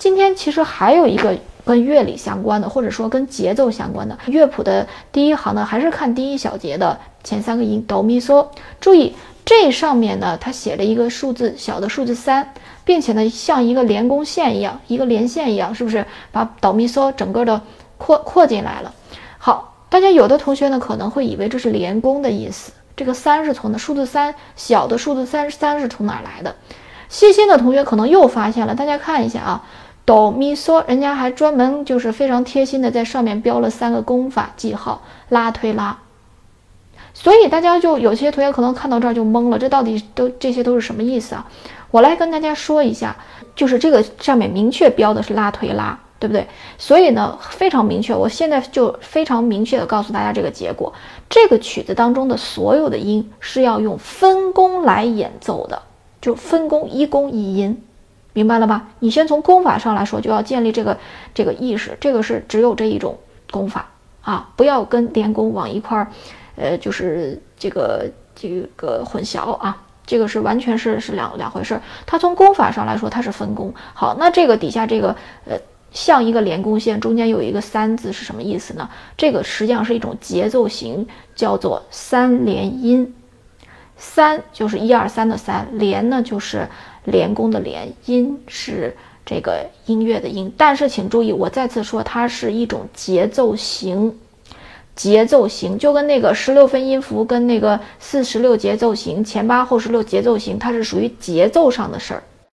今天其实还有一个跟乐理相关的，或者说跟节奏相关的乐谱的第一行呢，还是看第一小节的前三个音哆咪嗦。注意这上面呢，它写了一个数字小的数字三，并且呢，像一个连弓线一样，一个连线一样，是不是把哆咪嗦整个的扩扩进来了？好，大家有的同学呢可能会以为这是连弓的意思，这个三是从的数字三小的数字三三是从哪来的？细心的同学可能又发现了，大家看一下啊。哆咪嗦，人家还专门就是非常贴心的在上面标了三个功法记号，拉推拉。所以大家就有些同学可能看到这儿就懵了，这到底都这些都是什么意思啊？我来跟大家说一下，就是这个上面明确标的是拉推拉，对不对？所以呢非常明确，我现在就非常明确的告诉大家这个结果，这个曲子当中的所有的音是要用分工来演奏的，就分工一工一音。明白了吧？你先从功法上来说，就要建立这个这个意识，这个是只有这一种功法啊，不要跟连功往一块儿，呃，就是这个这个混淆啊，这个是完全是是两两回事儿。它从功法上来说，它是分工。好，那这个底下这个呃，像一个连弓线，中间有一个三字是什么意思呢？这个实际上是一种节奏型，叫做三连音。三就是一二三的三，连呢就是连弓的连，音是这个音乐的音。但是请注意，我再次说，它是一种节奏型，节奏型就跟那个十六分音符跟那个四十六节奏型前八后十六节奏型，它是属于节奏上的事儿，